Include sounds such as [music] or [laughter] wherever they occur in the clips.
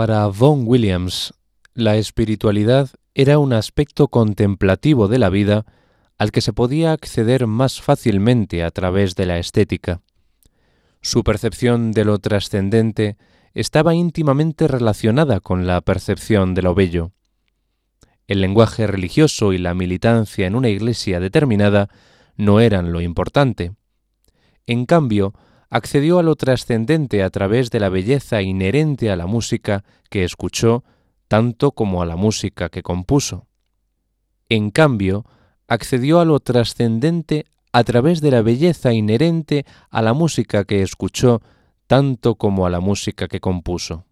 Para Vaughan Williams, la espiritualidad era un aspecto contemplativo de la vida al que se podía acceder más fácilmente a través de la estética. Su percepción de lo trascendente estaba íntimamente relacionada con la percepción de lo bello. El lenguaje religioso y la militancia en una iglesia determinada no eran lo importante. En cambio, accedió a lo trascendente a través de la belleza inherente a la música que escuchó, tanto como a la música que compuso. En cambio, accedió a lo trascendente a través de la belleza inherente a la música que escuchó, tanto como a la música que compuso.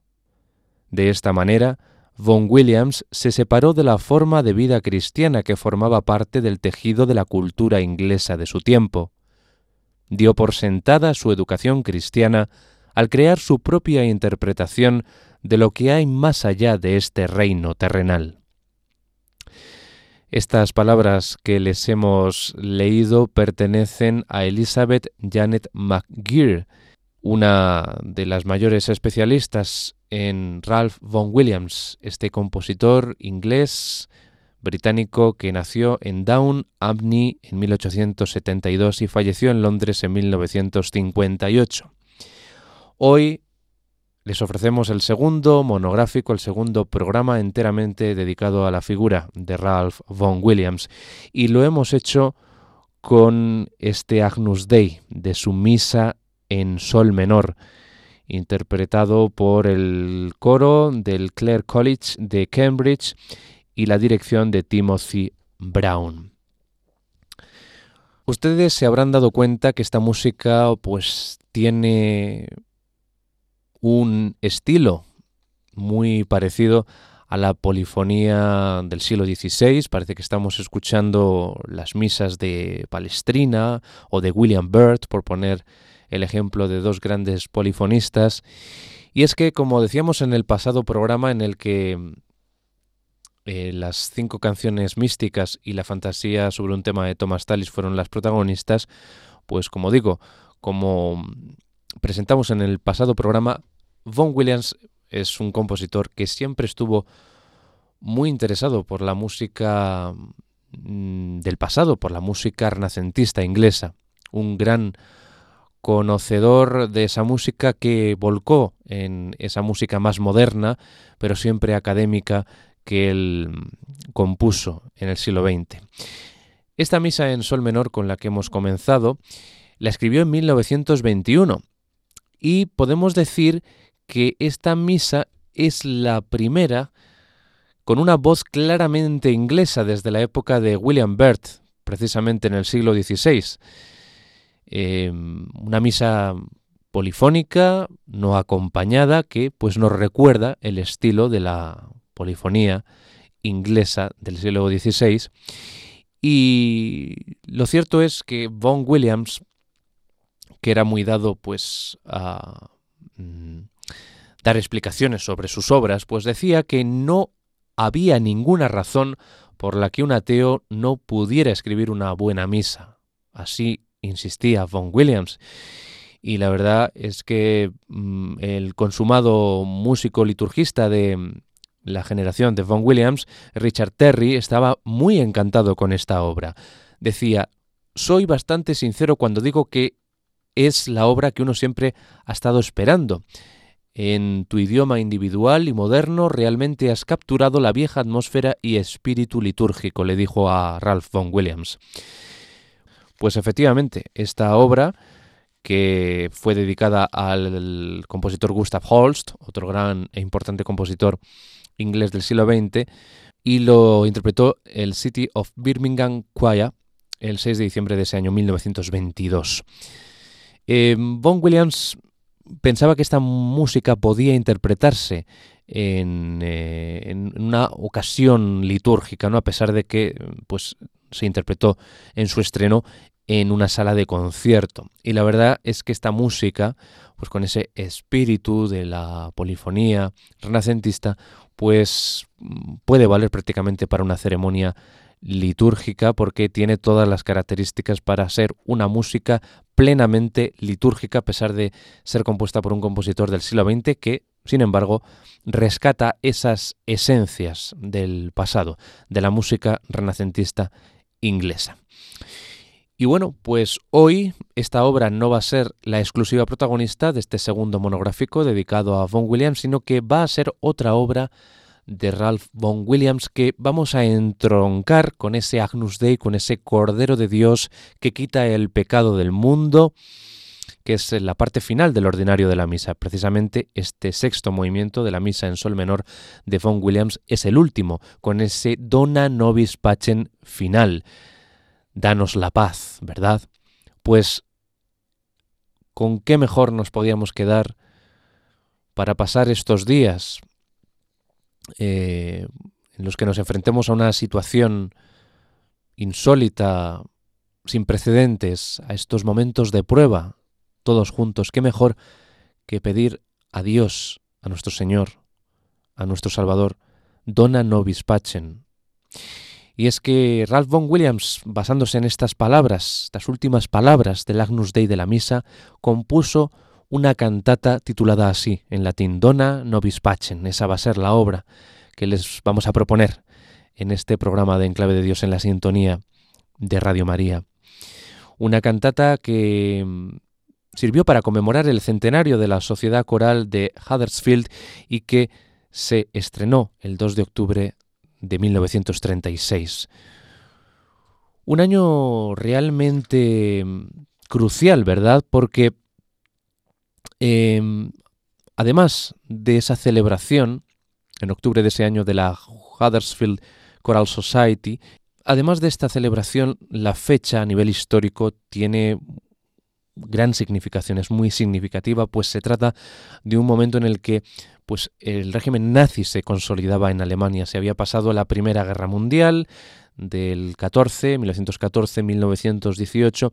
De esta manera, Von Williams se separó de la forma de vida cristiana que formaba parte del tejido de la cultura inglesa de su tiempo. Dio por sentada su educación cristiana al crear su propia interpretación de lo que hay más allá de este reino terrenal. Estas palabras que les hemos leído pertenecen a Elizabeth Janet McGeer, una de las mayores especialistas en Ralph Vaughan Williams, este compositor inglés británico que nació en Down Abbey en 1872 y falleció en Londres en 1958. Hoy les ofrecemos el segundo monográfico, el segundo programa enteramente dedicado a la figura de Ralph Vaughan Williams y lo hemos hecho con este Agnus Dei de su misa en sol menor interpretado por el coro del Clare College de Cambridge y la dirección de Timothy Brown. Ustedes se habrán dado cuenta que esta música pues tiene un estilo muy parecido a la polifonía del siglo XVI. Parece que estamos escuchando las misas de Palestrina o de William Byrd, por poner el ejemplo de dos grandes polifonistas. Y es que, como decíamos en el pasado programa en el que eh, las cinco canciones místicas y la fantasía sobre un tema de Thomas Tallis fueron las protagonistas, pues como digo, como presentamos en el pasado programa, Von Williams es un compositor que siempre estuvo muy interesado por la música mm, del pasado, por la música renacentista inglesa, un gran conocedor de esa música que volcó en esa música más moderna, pero siempre académica que él compuso en el siglo XX. Esta misa en sol menor con la que hemos comenzado la escribió en 1921 y podemos decir que esta misa es la primera con una voz claramente inglesa desde la época de William Byrd, precisamente en el siglo XVI. Em, una misa polifónica, no acompañada, que pues nos recuerda el estilo de la polifonía inglesa del siglo XVI. Y lo cierto es que Vaughan Williams, que era muy dado pues a mm, dar explicaciones sobre sus obras, pues decía que no había ninguna razón por la que un ateo no pudiera escribir una buena misa. Así insistía Von Williams. Y la verdad es que mm, el consumado músico liturgista de la generación de Von Williams, Richard Terry, estaba muy encantado con esta obra. Decía, soy bastante sincero cuando digo que es la obra que uno siempre ha estado esperando. En tu idioma individual y moderno realmente has capturado la vieja atmósfera y espíritu litúrgico, le dijo a Ralph Von Williams. Pues efectivamente, esta obra, que fue dedicada al compositor Gustav Holst, otro gran e importante compositor inglés del siglo XX, y lo interpretó el City of Birmingham Choir el 6 de diciembre de ese año 1922. Eh, Von Williams pensaba que esta música podía interpretarse en, eh, en, una ocasión litúrgica, ¿no? a pesar de que pues, se interpretó en su estreno en una sala de concierto. Y la verdad es que esta música, pues con ese espíritu de la polifonía renacentista, pues puede valer prácticamente para una ceremonia litúrgica porque tiene todas las características para ser una música plenamente litúrgica a pesar de ser compuesta por un compositor del siglo XX que sin embargo, rescata esas esencias del pasado, de la música renacentista inglesa. Y bueno, pues hoy esta obra no va a ser la exclusiva protagonista de este segundo monográfico dedicado a Von Williams, sino que va a ser otra obra de Ralph Von Williams que vamos a entroncar con ese Agnus Dei, con ese Cordero de Dios que quita el pecado del mundo, que es la parte final del ordinario de la misa. Precisamente este sexto movimiento de la misa en sol menor de Von Williams es el último, con ese Dona Nobis Pacem final danos la paz, ¿verdad? Pues, ¿con qué mejor nos podíamos quedar para pasar estos días eh, en los que nos enfrentemos a una situación insólita, sin precedentes, a estos momentos de prueba, todos juntos, qué mejor que pedir a Dios, a nuestro Señor, a nuestro Salvador, dona nobis pacem. Y es que Ralph Vaughan Williams, basándose en estas palabras, estas últimas palabras del Agnus Dei de la misa, compuso una cantata titulada así, en latín, Dona nobis pacem. Esa va a ser la obra que les vamos a proponer en este programa de Enclave de Dios en la sintonía de Radio María. Una cantata que mm, sirvió para conmemorar el centenario de la Sociedad Coral de Huddersfield y que se estrenó el 2 de octubre de 1936. Un año realmente mm, crucial, ¿verdad? Porque em, además de esa celebración, en octubre de ese año de la Huddersfield Choral Society, además de esta celebración, la fecha a nivel histórico tiene gran significación, es muy significativa, pues se trata de un momento en el que pues el régimen nazi se consolidaba en Alemania, se había pasado la Primera Guerra Mundial del 14, 1914-1918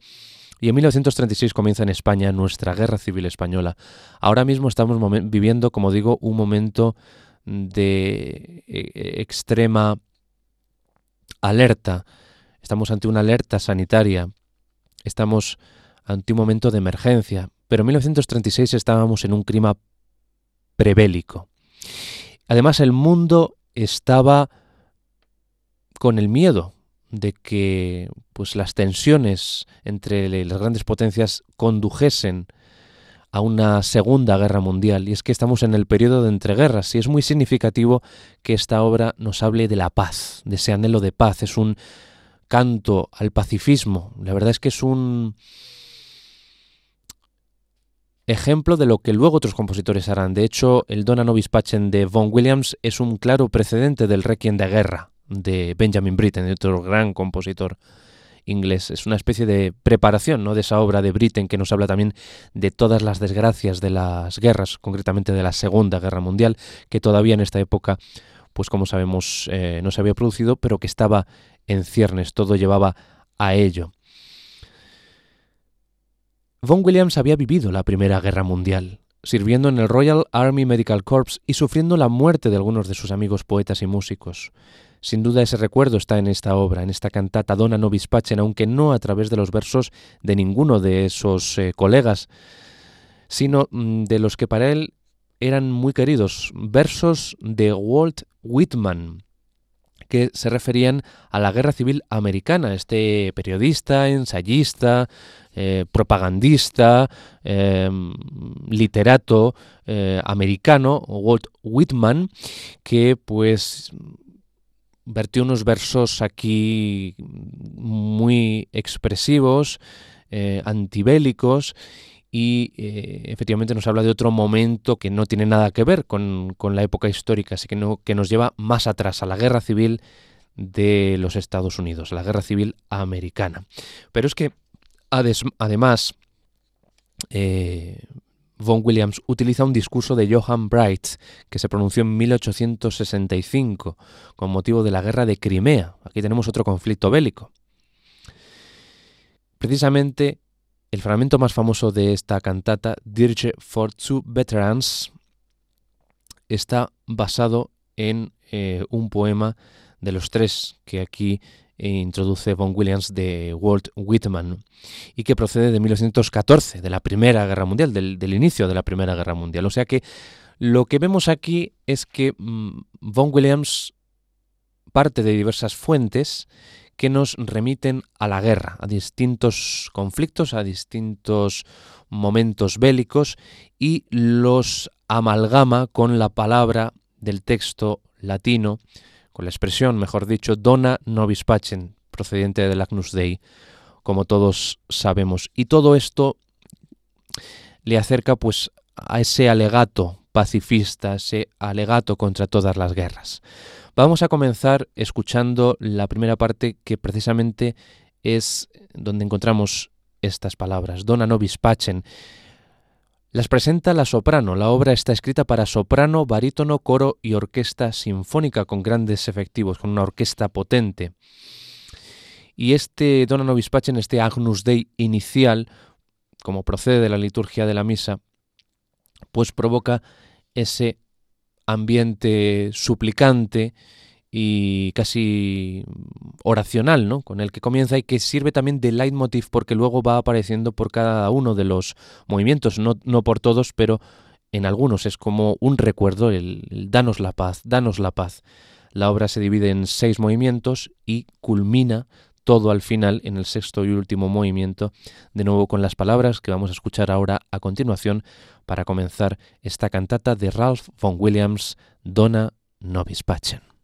y en 1936 comienza en España nuestra Guerra Civil Española. Ahora mismo estamos viviendo, como digo, un momento de eh, extrema alerta. Estamos ante una alerta sanitaria. Estamos ante un momento de emergencia, pero en 1936 estábamos en un clima prebélico. Además, el mundo estaba con el miedo de que pues, las tensiones entre las grandes potencias condujesen a una segunda guerra mundial. Y es que estamos en el periodo de entreguerras y es muy significativo que esta obra nos hable de la paz, de ese anhelo de paz. Es un canto al pacifismo. La verdad es que es un ejemplo de lo que luego otros compositores harán. De hecho, el Dona Nobis Pacem de Von Williams es un claro precedente del Requiem de Guerra de Benjamin Britten, otro gran compositor inglés. Es una especie de preparación ¿no? de esa obra de Britten que nos habla también de todas las desgracias de las guerras, concretamente de la Segunda Guerra Mundial, que todavía en esta época, pues como sabemos, eh, no se había producido, pero que estaba en ciernes, todo llevaba a ello. Von Williams había vivido la Primera Guerra Mundial, sirviendo en el Royal Army Medical Corps y sufriendo la muerte de algunos de sus amigos poetas y músicos. Sin duda ese recuerdo está en esta obra, en esta cantata Dona Nobis Pacem, aunque no a través de los versos de ninguno de esos eh, colegas, sino mm, de los que para él eran muy queridos, versos de Walt Whitman, que se referían a la Guerra Civil Americana, este periodista, ensayista, eh, propagandista, em, literato eh, americano, Walt Whitman, que pues vertió unos versos aquí muy expresivos, eh, antibélicos, y efectivamente nos habla de otro momento que no tiene nada que ver con, la época histórica, así que, no, que nos lleva más atrás, a la guerra civil de los Estados Unidos, la guerra civil americana. Pero es que además, eh, Von Williams utiliza un discurso de Johann Bright que se pronunció en 1865 con motivo de la guerra de Crimea. Aquí tenemos otro conflicto bélico. Precisamente el fragmento más famoso de esta cantata, Dirge for Two Veterans, está basado en eh, un poema de los tres que aquí introduce Von Williams de Walt Whitman y que procede de 1914, de la Primera Guerra Mundial, del, inicio de la Primera Guerra Mundial. O sea que lo que vemos aquí es que mm, Von Williams parte de diversas fuentes que nos remiten a la guerra, a distintos conflictos, a distintos momentos bélicos y los amalgama con la palabra del texto latino con la expresión, mejor dicho, dona nobis pacem, procedente del Agnus Dei, como todos sabemos. Y todo esto le acerca pues a ese alegato pacifista, ese alegato contra todas las guerras. Vamos a comenzar escuchando la primera parte que precisamente es donde encontramos estas palabras, dona nobis pacem. Las presenta la soprano. La obra está escrita para soprano, barítono, coro y orquesta sinfónica con grandes efectivos, con una orquesta potente. Y este Dona Nobis Pacem, este Agnus Dei inicial, como procede de la liturgia de la misa, pues provoca ese ambiente suplicante y casi oracional, ¿no? Con el que comienza y que sirve también de leitmotiv porque luego va apareciendo por cada uno de los movimientos, no, no por todos, pero en algunos es como un recuerdo, el, danos la paz, danos la paz. La obra se divide en seis movimientos y culmina todo al final en el sexto y último movimiento, de nuevo con las palabras que vamos a escuchar ahora a continuación para comenzar esta cantata de Ralph von Williams, Donna Nobis Pacem.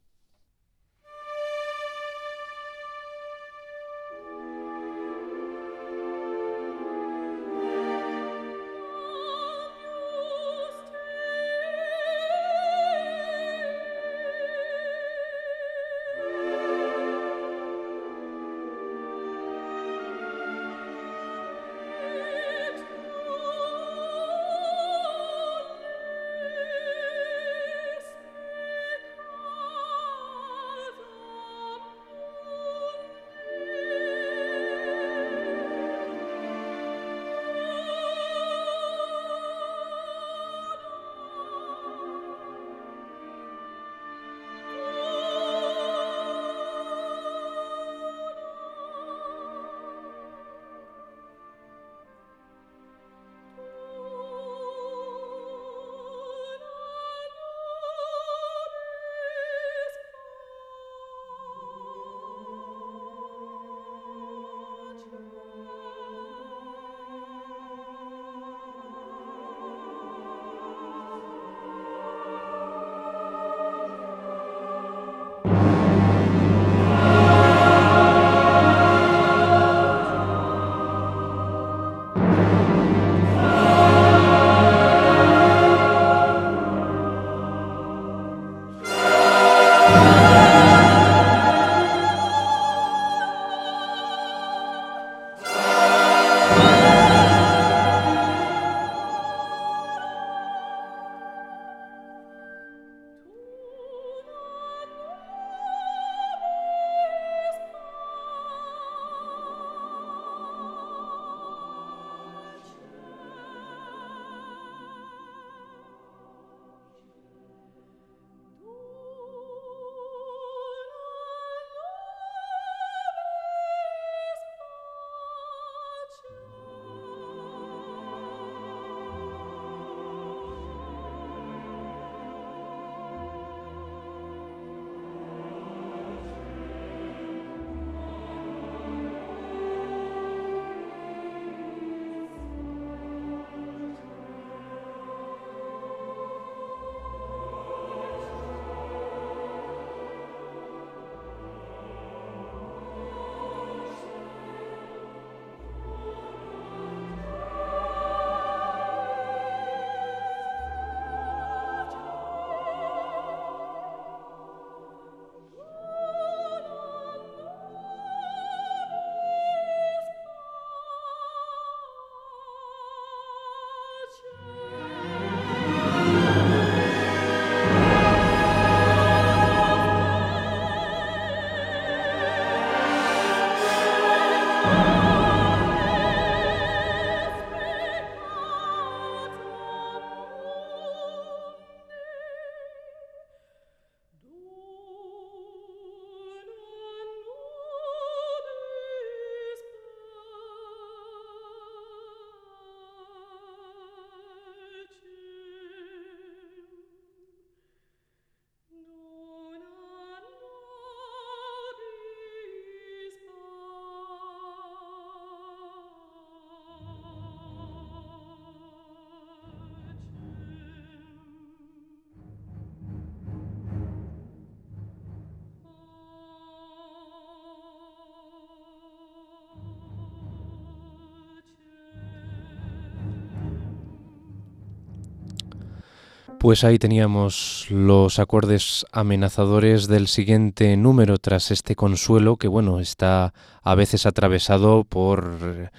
Pues ahí teníamos los acordes amenazadores del siguiente número tras este consuelo que bueno está a veces atravesado por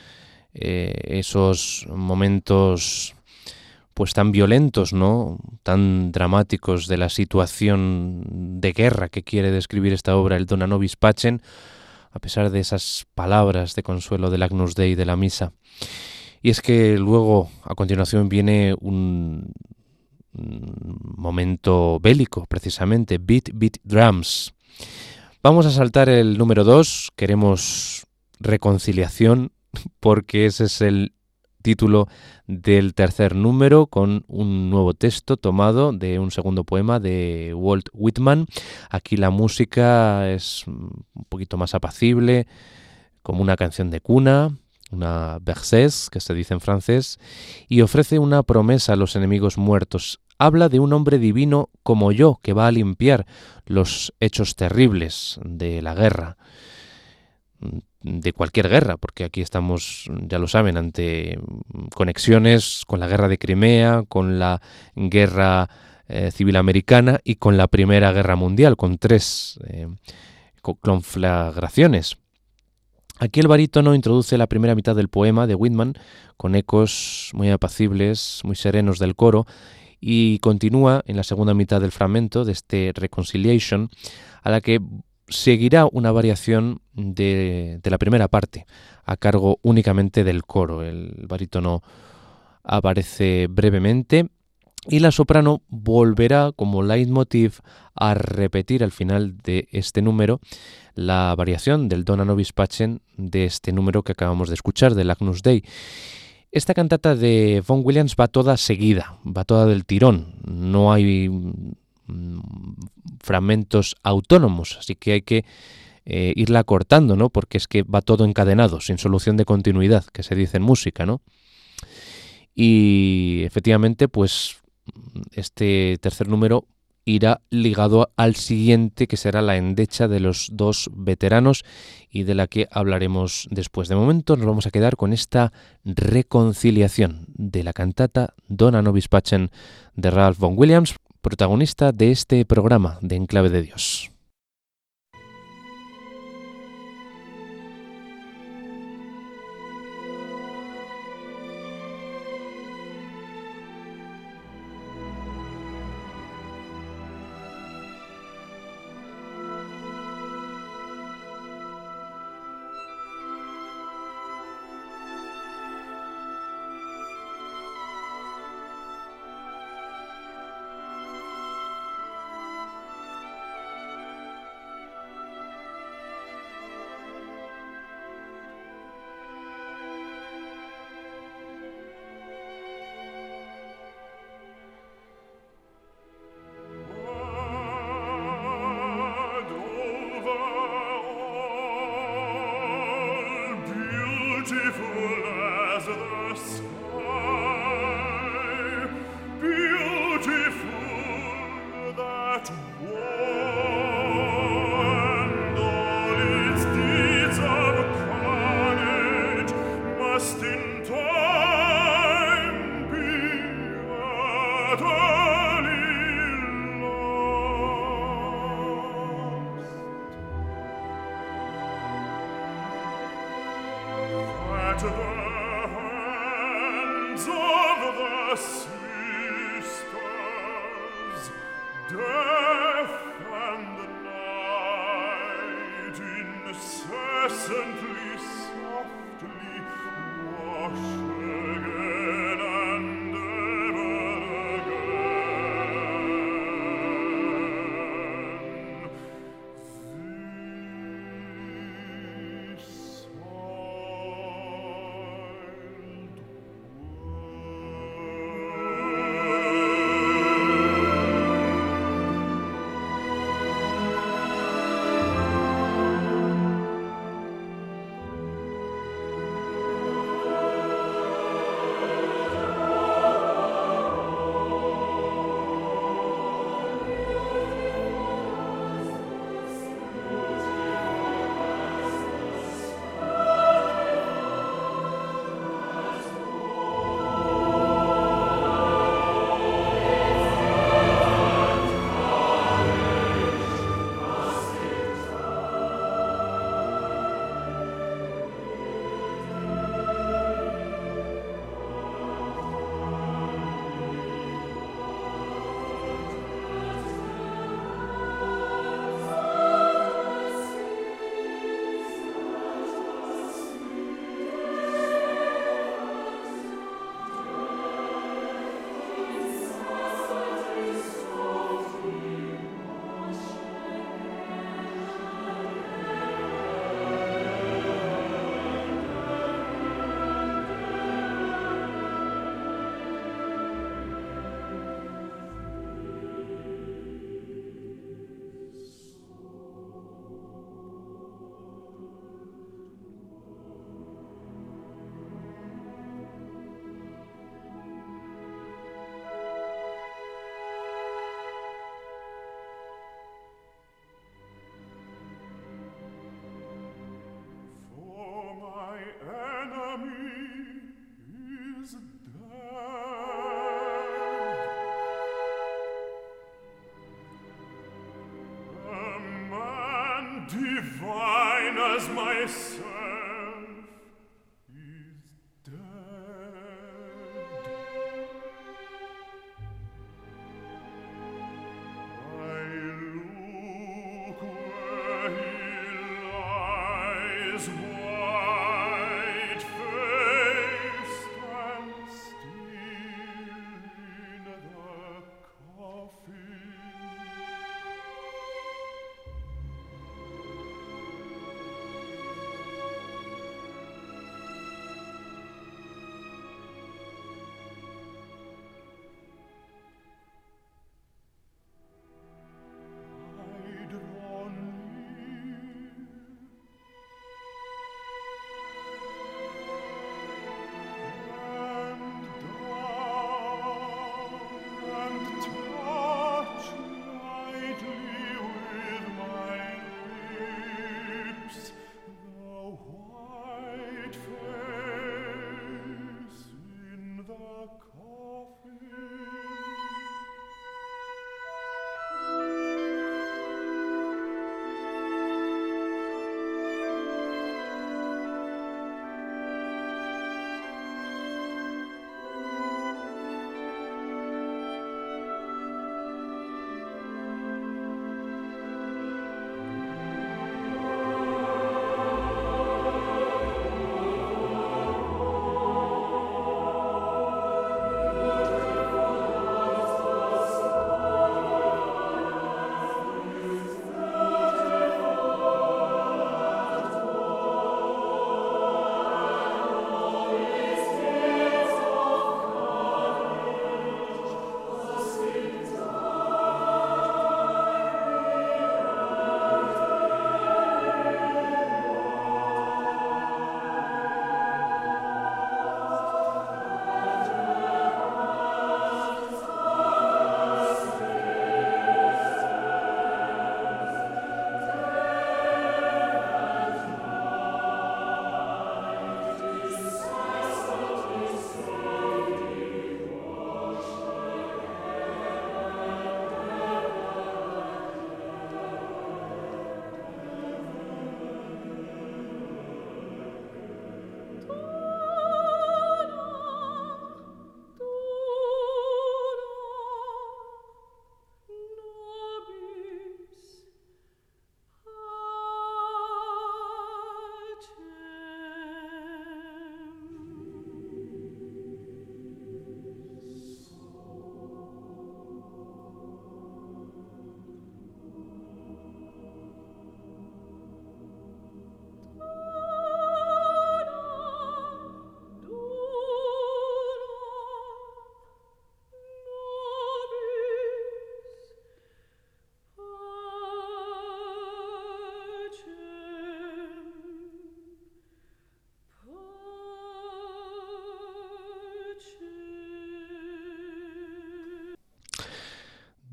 eh, esos momentos pues tan violentos, ¿no? tan dramáticos de la situación de guerra que quiere describir esta obra el Dona Nobis Pacem, a pesar de esas palabras de consuelo del Agnus Dei de la misa. Y es que luego, a continuación, viene un, momento bélico, precisamente, Beat Beat Drums. Vamos a saltar el número 2, queremos reconciliación, [laughs] porque ese es el título del tercer número con un nuevo texto tomado de un segundo poema de Walt Whitman. Aquí la música es un poquito más apacible, como una canción de cuna, una berceuse, que se dice en francés, y ofrece una promesa a los enemigos muertos. Habla de un hombre divino como yo, que va a limpiar los hechos terribles de la guerra, de cualquier guerra, porque aquí estamos, ya lo saben, ante conexiones con la guerra de Crimea, con la guerra eh, civil americana y con la Primera Guerra Mundial, con tres eh, conflagraciones. Aquí el barítono introduce la primera mitad del poema de Whitman con ecos muy apacibles, muy serenos del coro y continúa en la segunda mitad del fragmento de este Reconciliation a la que seguirá una variación de, de la primera parte a cargo únicamente del coro. El barítono aparece brevemente y la soprano volverá como leitmotiv a repetir al final de este número la variación del Dona Nobis Pacem de este número que acabamos de escuchar, del Agnus Dei. Esta cantata de Von Williams va toda seguida, va toda del tirón, no hay mm, fragmentos autónomos, así que hay que eh, irla cortando, ¿no? Porque es que va todo encadenado, sin solución de continuidad, que se dice en música, ¿no? Y efectivamente, pues este tercer número irá ligado al siguiente, que será la endecha de los dos veteranos y de la que hablaremos después. De momento nos vamos a quedar con esta reconciliación de la cantata Dona Nobis Pacem de Ralph Vaughan Williams, protagonista de este programa de Enclave de Dios.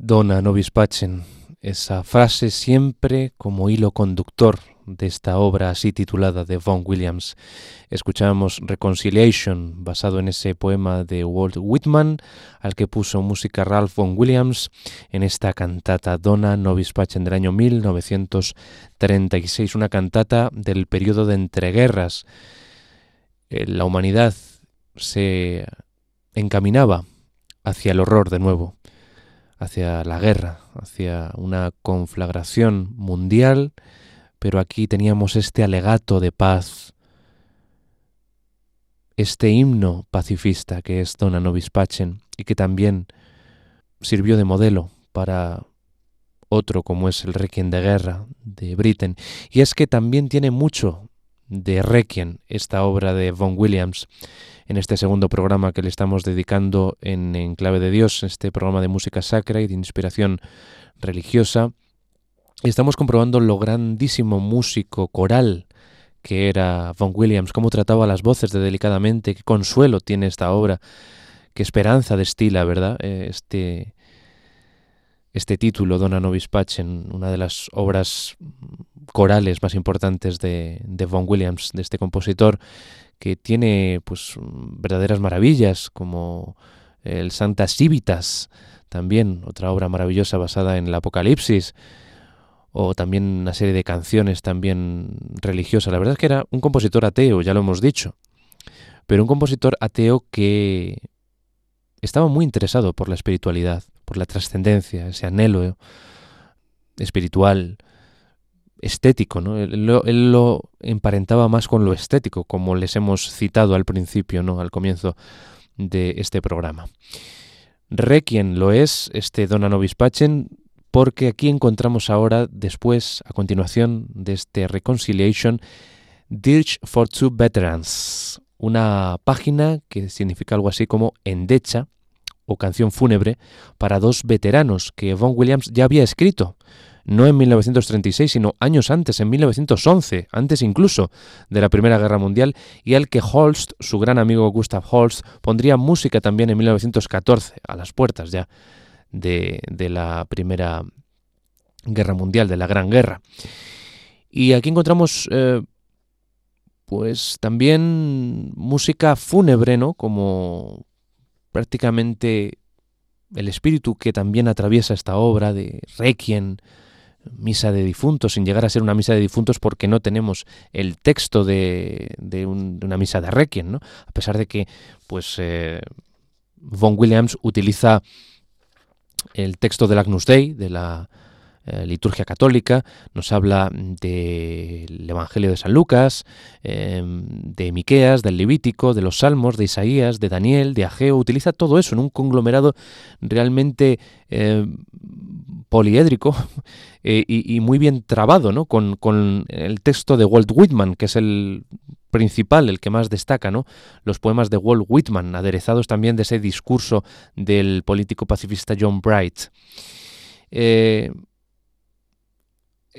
Dona Nobis Pacem, esa frase siempre como hilo conductor de esta obra así titulada de Vaughan Williams. Escuchamos Reconciliation, basado en ese poema de Walt Whitman, al que puso música Ralph Vaughan Williams en esta cantata Dona Nobis Pacem del año 1936, una cantata del periodo de entreguerras. Eh, la humanidad se encaminaba hacia el horror de nuevo hacia la guerra, hacia una conflagración mundial, pero aquí teníamos este alegato de paz, este himno pacifista que es Dona Nobis Pacem y que también sirvió de modelo para otro como es el Requiem de Guerra de Britten. Y es que también tiene mucho de Requiem esta obra de Von Williams en este segundo programa que le estamos dedicando en, en Clave de Dios, este programa de música sacra y de inspiración religiosa. Estamos comprobando lo grandísimo músico coral que era Von Williams, cómo trataba las voces de delicadamente, qué consuelo tiene esta obra, qué esperanza destila, ¿verdad? Eh, este, este título, Dona Nobis Pacem, una de las obras corales más importantes de, de Von Williams, de este compositor, que tiene pues verdaderas maravillas como el Santa Civitas, también otra obra maravillosa basada en el Apocalipsis, o también una serie de canciones también religiosas. La verdad es que era un compositor ateo, ya lo hemos dicho, pero un compositor ateo que estaba muy interesado por la espiritualidad, por la trascendencia, ese anhelo espiritual, estético, ¿no? Él lo, emparentaba más con lo estético, como les hemos citado al principio, ¿no? Al comienzo de este programa. Requiem lo es, este Dona Nobis Pacem, porque aquí encontramos ahora, después, a continuación de este Reconciliation, Dirge for Two Veterans, una página que significa algo así como endecha o canción fúnebre para dos veteranos que Von Williams ya había escrito no en 1936, sino años antes, en 1911, antes incluso de la Primera Guerra Mundial, y al que Holst, su gran amigo Gustav Holst, pondría música también en 1914, a las puertas ya de, la Primera Guerra Mundial, de la Gran Guerra. Y aquí encontramos eh, pues también música fúnebre, ¿no? Como prácticamente el espíritu que también atraviesa esta obra de Requiem, misa de difuntos, sin llegar a ser una misa de difuntos porque no tenemos el texto de, una misa de Requiem, ¿no? A pesar de que, pues, eh, Von Williams utiliza el texto del Agnus Dei, de la eh, liturgia católica, nos habla del Evangelio de San Lucas, em, de Miqueas, del Levítico, de los Salmos, de Isaías, de Daniel, de Ageo, utiliza todo eso en un conglomerado realmente em, poliédrico [laughs] eh, y, muy bien trabado, ¿no? Con, con, el texto de Walt Whitman, que es el principal, el que más destaca, ¿no? Los poemas de Walt Whitman, aderezados también de ese discurso del político pacifista John Bright. Eh,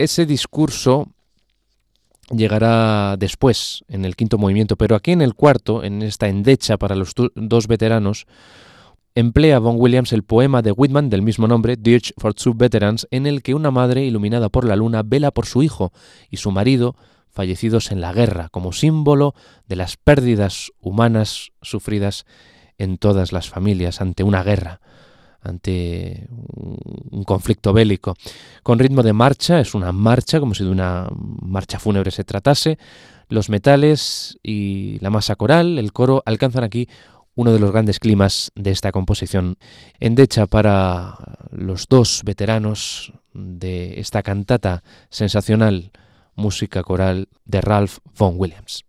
ese discurso llegará después, en el quinto movimiento, pero aquí en el cuarto, en esta endecha para los dos veteranos, emplea Von Williams el poema de Whitman del mismo nombre, Dirge for Two Veterans, en el que una madre iluminada por la luna vela por su hijo y su marido fallecidos en la guerra, como símbolo de las pérdidas humanas sufridas en todas las familias ante una guerra ante un conflicto bélico. Con ritmo de marcha, es una marcha, como si de una marcha fúnebre se tratase. Los metales y la masa coral, el coro, alcanzan aquí uno de los grandes climas de esta composición, endecha para los dos veteranos de esta cantata sensacional música coral de Ralph Vaughan Williams.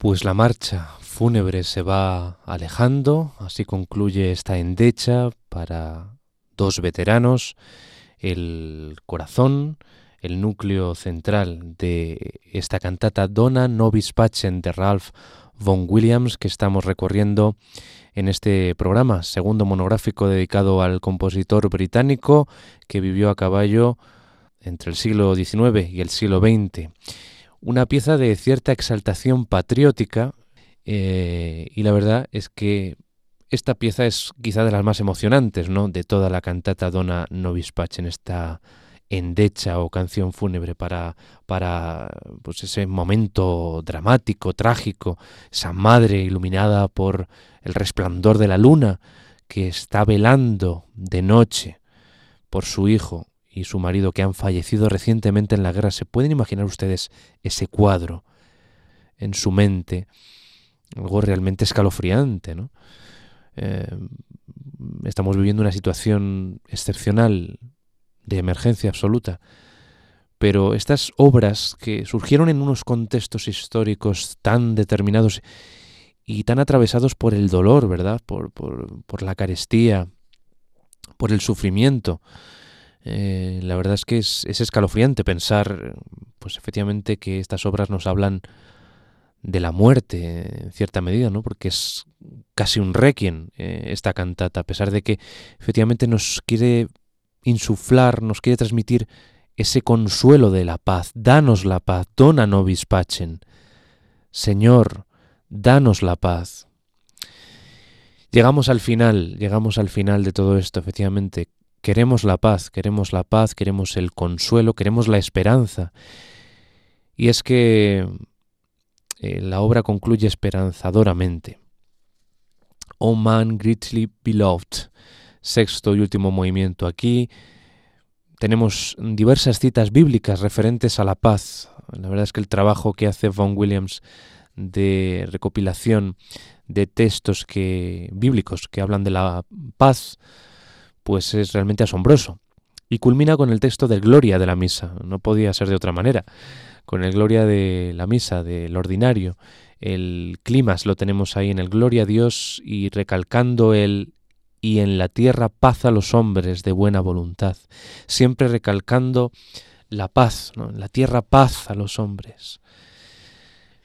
Pues la marcha fúnebre se va alejando, así concluye esta endecha para dos veteranos, el corazón, el núcleo central de esta cantata Donna Nobis Pacem de Ralph von Williams que estamos recorriendo en este programa, segundo monográfico dedicado al compositor británico que vivió a caballo entre el siglo XIX y el siglo XX una pieza de cierta exaltación patriótica eh, y la verdad es que esta pieza es quizá de las más emocionantes ¿no? de toda la cantata Dona Novis en esta endecha o canción fúnebre para, para pues ese momento dramático, trágico, esa madre iluminada por el resplandor de la luna que está velando de noche por su hijo y su marido que han fallecido recientemente en la guerra. ¿Se pueden imaginar ustedes ese cuadro en su mente? Algo realmente escalofriante, ¿no? Eh, estamos viviendo una situación excepcional de emergencia absoluta. Pero estas obras que surgieron en unos contextos históricos tan determinados y tan atravesados por el dolor, ¿verdad? Por, por, por la carestía, por el sufrimiento, eh, la verdad es que es, escalofriante pensar, pues efectivamente, que estas obras nos hablan de la muerte en cierta medida, ¿no? Porque es casi un requiem eh, esta cantata, a pesar de que efectivamente nos quiere insuflar, nos quiere transmitir ese consuelo de la paz. Danos la paz, dona nobis pacem. Señor, danos la paz. Llegamos al final, llegamos al final de todo esto, efectivamente. Queremos la paz, queremos la paz, queremos el consuelo, queremos la esperanza. Y es que eh, la obra concluye esperanzadoramente. Oh man greatly beloved, sexto y último movimiento aquí. Tenemos diversas citas bíblicas referentes a la paz. La verdad es que el trabajo que hace Von Williams de recopilación de textos que, bíblicos que hablan de la paz pues es realmente asombroso. Y culmina con el texto del Gloria de la misa, no podía ser de otra manera, con el Gloria de la misa, del ordinario. El climas lo tenemos ahí en el Gloria a Dios y recalcando el y en la tierra paz a los hombres de buena voluntad, siempre recalcando la paz, en la tierra paz a los hombres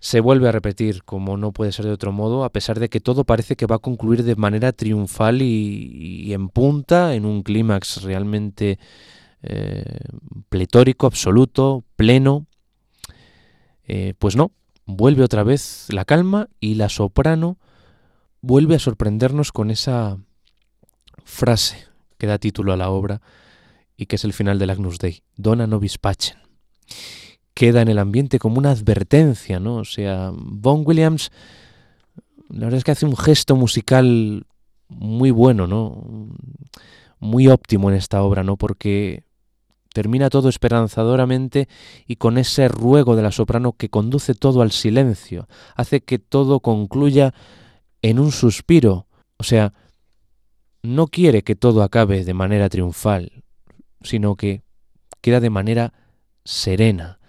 se vuelve a repetir, como no puede ser de otro modo, a pesar de que todo parece que va a concluir de manera triunfal y, en punta, en un clímax realmente eh, pletórico, absoluto, pleno. Eh, pues no, vuelve otra vez la calma y la soprano vuelve a sorprendernos con esa frase que da título a la obra y que es el final del Agnus Dei, Dona nobis pacem queda en el ambiente como una advertencia, ¿no? O sea, Von Williams, la verdad es que hace un gesto musical muy bueno, ¿no? Muy óptimo en esta obra, ¿no? Porque termina todo esperanzadoramente y con ese ruego de la soprano que conduce todo al silencio, hace que todo concluya en un suspiro, o sea, no quiere que todo acabe de manera triunfal, sino que queda de manera serena,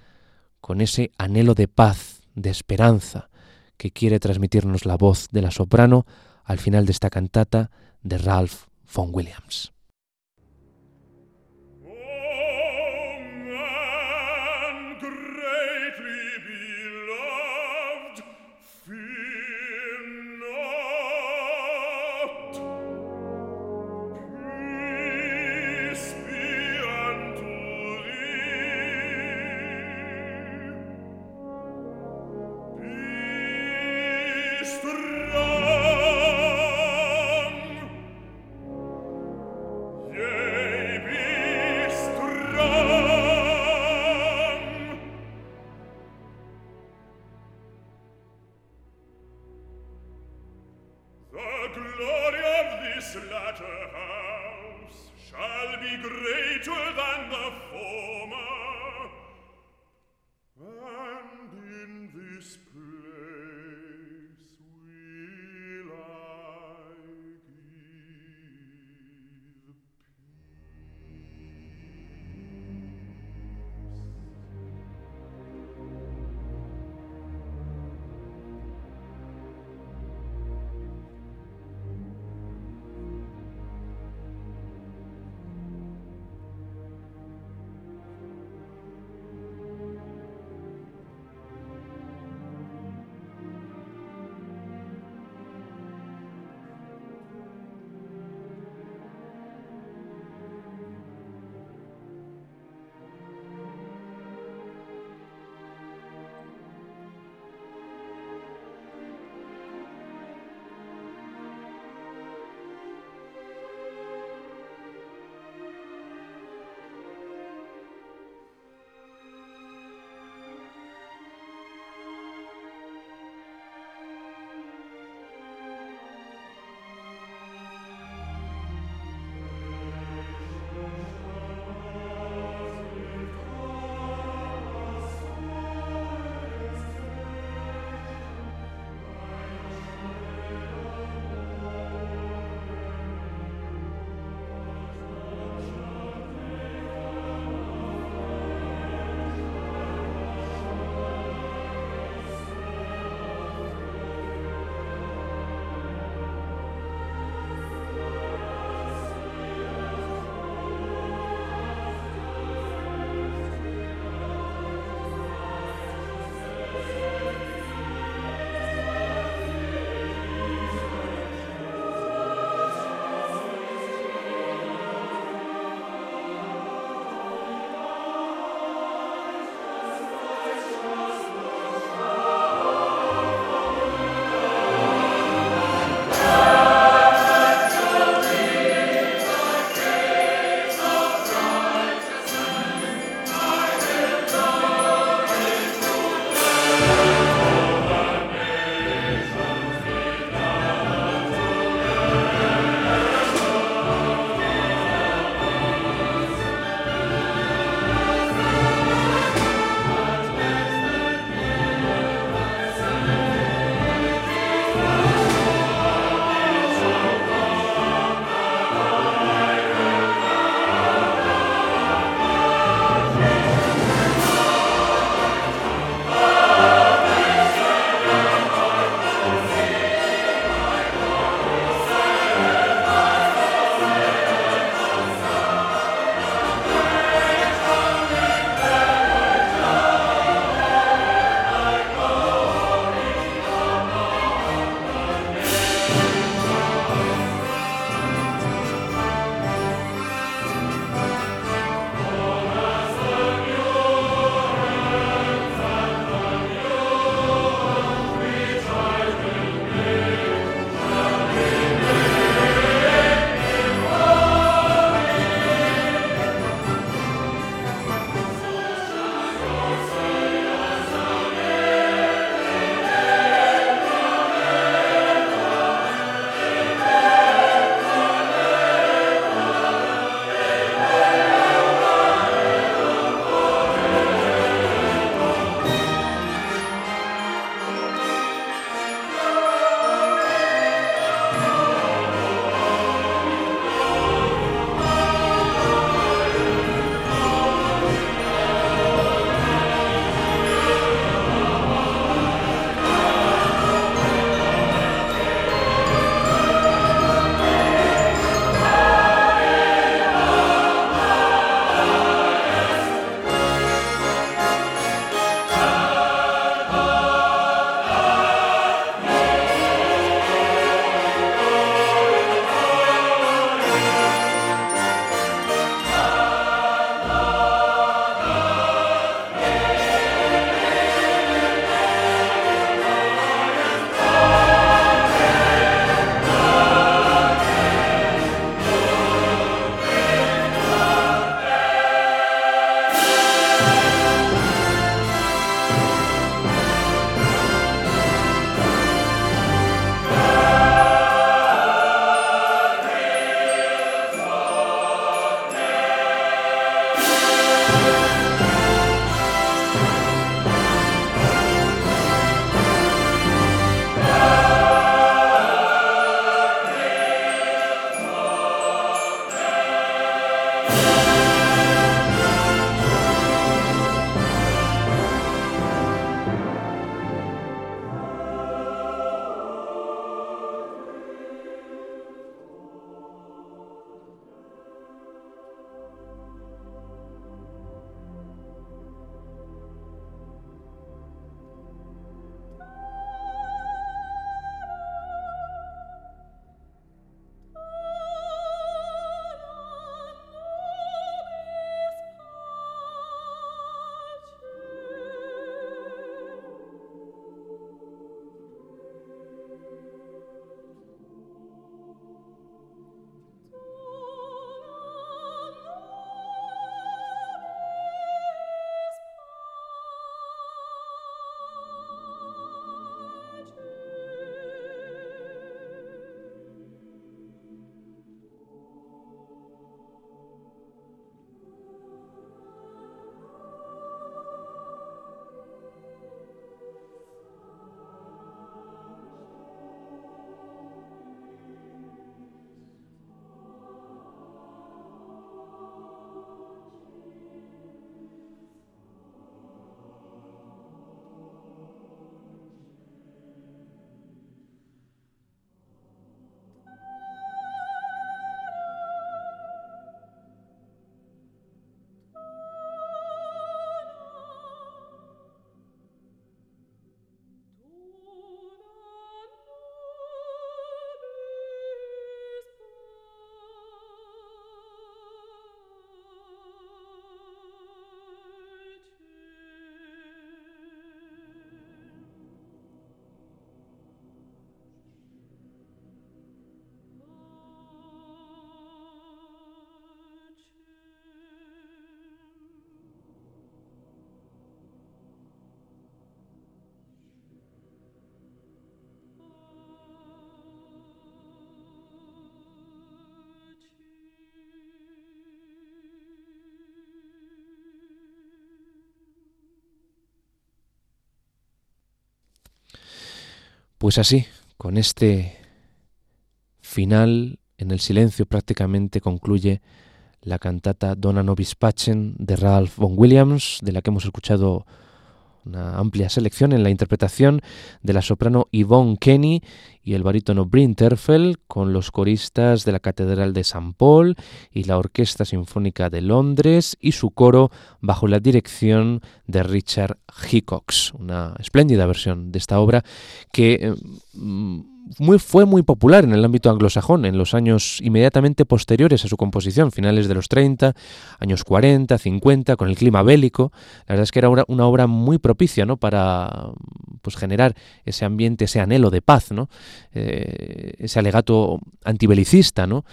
con ese anhelo de paz, de esperanza, que quiere transmitirnos la voz de la soprano al final de esta cantata de Ralph von Williams. Pues así, con este final, en el silencio prácticamente concluye la cantata Donna Nobis Pacem de Ralph Vaughan Williams, de la que hemos escuchado una amplia selección en la interpretación de la soprano Yvonne Kenny y el barítono Bryn Terfel con los coristas de la Catedral de San Paul y la Orquesta Sinfónica de Londres y su coro bajo la dirección de Richard Hickox. Una espléndida versión de esta obra que eh, fue muy popular en el ámbito anglosajón en los años inmediatamente posteriores a su composición, finales de los 30, años 40, 50, con el clima bélico. La verdad es que era una, obra muy propicia ¿no? para pues, generar ese ambiente, ese anhelo de paz, ¿no? Eh, ese alegato antibelicista, ¿no?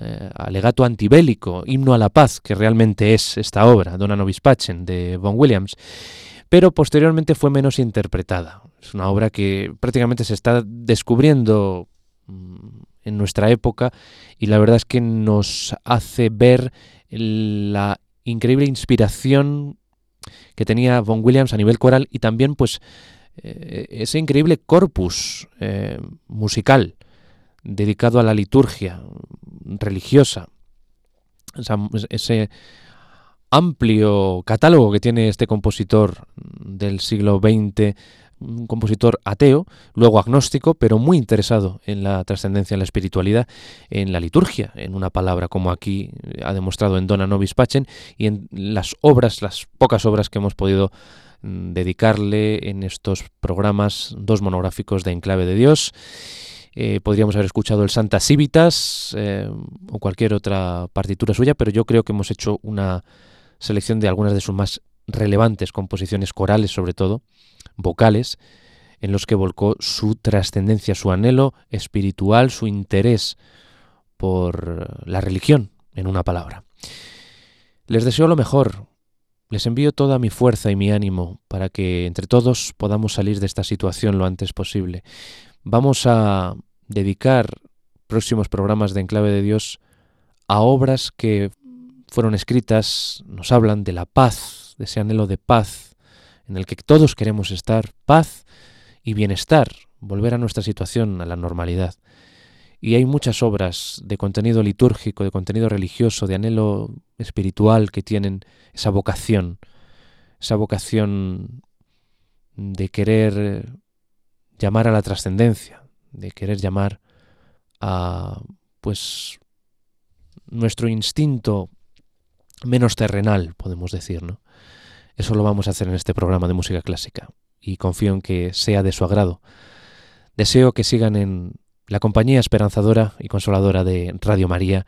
Eh, alegato antibélico, himno a la paz, que realmente es esta obra, Donna Nobis Pacem, de Von Williams pero posteriormente fue menos interpretada. Es una obra que prácticamente se está descubriendo mm, en nuestra época y la verdad es que nos hace ver la increíble inspiración que tenía Von Williams a nivel coral y también pues eh, ese increíble corpus eh, musical dedicado a la liturgia religiosa, ese amplio catálogo que tiene este compositor del siglo XX, un compositor ateo, luego agnóstico, pero muy interesado en la trascendencia, en la espiritualidad, en la liturgia, en una palabra como aquí ha demostrado en Dona Nobis Pacem y en las obras, las pocas obras que hemos podido mm, dedicarle en estos programas, dos monográficos de Enclave de Dios. Eh, podríamos haber escuchado el Santa Civitas eh, o cualquier otra partitura suya, pero yo creo que hemos hecho una selección de algunas de sus más relevantes composiciones corales, sobre todo, vocales, en los que volcó su trascendencia, su anhelo espiritual, su interés por la religión, en una palabra. Les deseo lo mejor, les envío toda mi fuerza y mi ánimo para que entre todos podamos salir de esta situación lo antes posible. Vamos a dedicar próximos programas de Enclave de Dios a obras que fueron escritas nos hablan de la paz, de ese anhelo de paz en el que todos queremos estar, paz y bienestar, volver a nuestra situación, a la normalidad. Y hay muchas obras de contenido litúrgico, de contenido religioso, de anhelo espiritual que tienen esa vocación, esa vocación de querer llamar a la trascendencia, de querer llamar a pues nuestro instinto menos terrenal, podemos decir, ¿no? Eso lo vamos a hacer en este programa de música clásica y confío en que sea de su agrado. Deseo que sigan en la compañía esperanzadora y consoladora de Radio María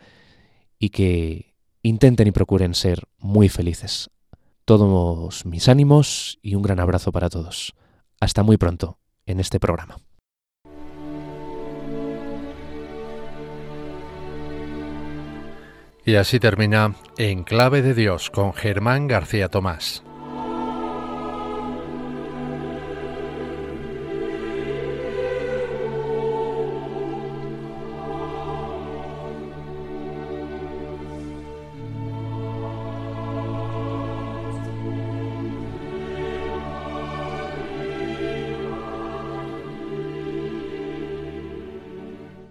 y que intenten y procuren ser muy felices. Todos mis ánimos y un gran abrazo para todos. Hasta muy pronto en este programa. Y así termina En Clave de Dios con Germán García Tomás.